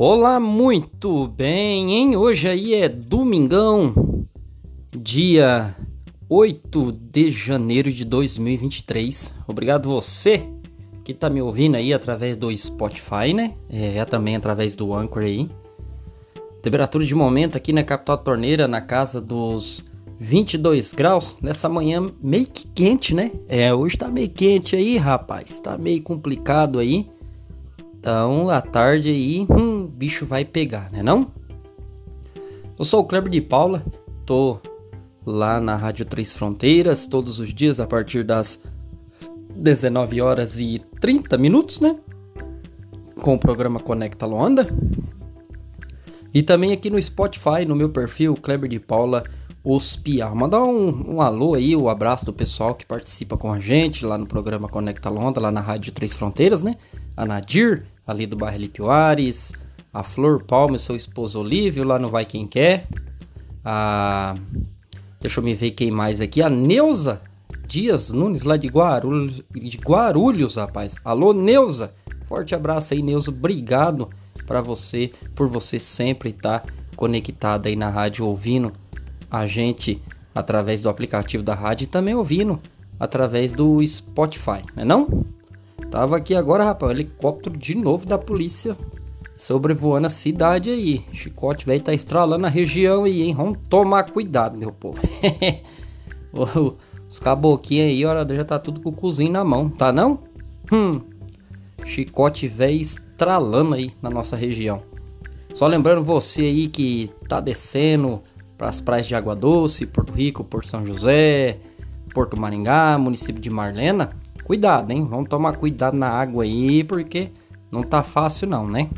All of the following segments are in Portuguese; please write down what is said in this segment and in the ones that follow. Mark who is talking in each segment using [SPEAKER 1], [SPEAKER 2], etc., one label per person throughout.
[SPEAKER 1] Olá, muito bem, hein? Hoje aí é domingão, dia 8 de janeiro de 2023. Obrigado você que tá me ouvindo aí através do Spotify, né? É, é também através do Anchor aí. Temperatura de momento aqui na capital torneira, na casa dos 22 graus. Nessa manhã meio que quente, né? É, hoje tá meio quente aí, rapaz. Tá meio complicado aí. Então, à tarde aí, hum, bicho vai pegar, né não? Eu sou o Kleber de Paula, tô lá na Rádio Três Fronteiras todos os dias a partir das 19 horas e 30 minutos, né? Com o programa Conecta Luanda. E também aqui no Spotify, no meu perfil, Kleber de Paula Ospiar. Mandar um, um alô aí, um abraço do pessoal que participa com a gente lá no programa Conecta Londa, lá na Rádio Três Fronteiras, né? A Nadir, ali do bairro Lipioares, a Flor Palme, seu esposo Olívio, lá no Vai Quem Quer. A... Deixa eu me ver quem mais aqui. A Neuza Dias Nunes, lá de Guarulhos, de Guarulhos, rapaz. Alô, Neuza. Forte abraço aí, Neuza. Obrigado para você, por você sempre estar tá conectado aí na rádio, ouvindo a gente através do aplicativo da rádio e também ouvindo através do Spotify, não é não? Tava aqui agora, rapaz, um helicóptero de novo da polícia sobrevoando a cidade aí. Chicote velho tá estralando a região aí, hein? Vamos tomar cuidado, meu povo. Os caboquinhos aí, olha, já tá tudo com o cozinho na mão, tá não? Hum. Chicote velho estralando aí na nossa região. Só lembrando você aí que tá descendo para as praias de Água Doce, Porto Rico, Porto São José, Porto Maringá, município de Marlena. Cuidado, hein? Vamos tomar cuidado na água aí, porque não tá fácil não, né?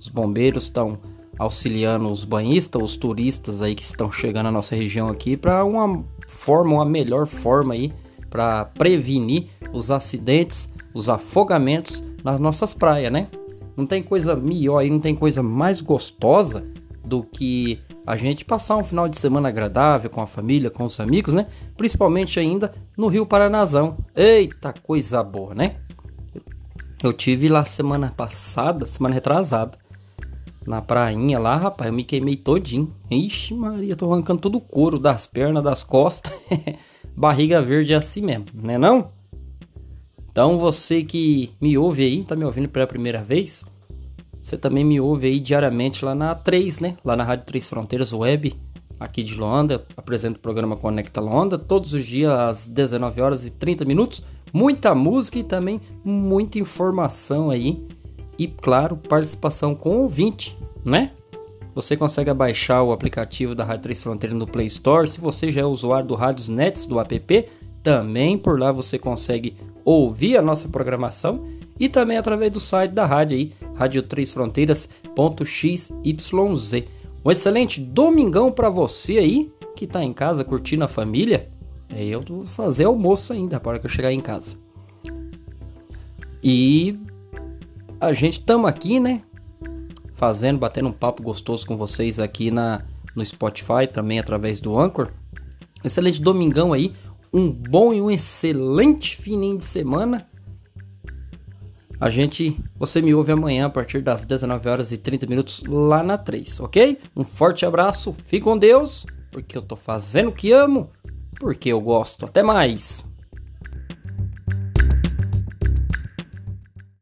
[SPEAKER 1] Os bombeiros estão auxiliando os banhistas, os turistas aí que estão chegando na nossa região aqui para uma forma, uma melhor forma aí para prevenir os acidentes, os afogamentos nas nossas praias, né? Não tem coisa melhor aí, não tem coisa mais gostosa do que a gente passar um final de semana agradável com a família, com os amigos, né? Principalmente ainda no Rio Paranazão. Eita, coisa boa, né? Eu tive lá semana passada, semana retrasada, na prainha lá, rapaz, eu me queimei todinho. Ixi, Maria, tô arrancando todo o couro das pernas, das costas. Barriga verde é assim mesmo, né não? Então você que me ouve aí, tá me ouvindo pela primeira vez, você também me ouve aí diariamente lá na 3, né? Lá na Rádio Três Fronteiras Web, aqui de Luanda. Apresento o programa Conecta Luanda todos os dias às 19 horas e 30 minutos. Muita música e também muita informação aí. E claro, participação com ouvinte, né? Você consegue baixar o aplicativo da Rádio Três Fronteiras no Play Store. Se você já é usuário do Rádios Nets do app, também por lá você consegue ouvir a nossa programação e também através do site da rádio aí, radio3fronteiras.xyz. Um excelente domingão para você aí que tá em casa curtindo a família. É, eu vou fazer almoço ainda para que eu chegar em casa. E a gente tamo aqui, né? Fazendo, batendo um papo gostoso com vocês aqui na no Spotify, também através do Anchor. Excelente domingão aí, um bom e um excelente fim de semana. A gente, você me ouve amanhã a partir das 19 horas e 30 minutos lá na 3, ok? Um forte abraço, fique com Deus, porque eu tô fazendo o que amo, porque eu gosto. Até mais!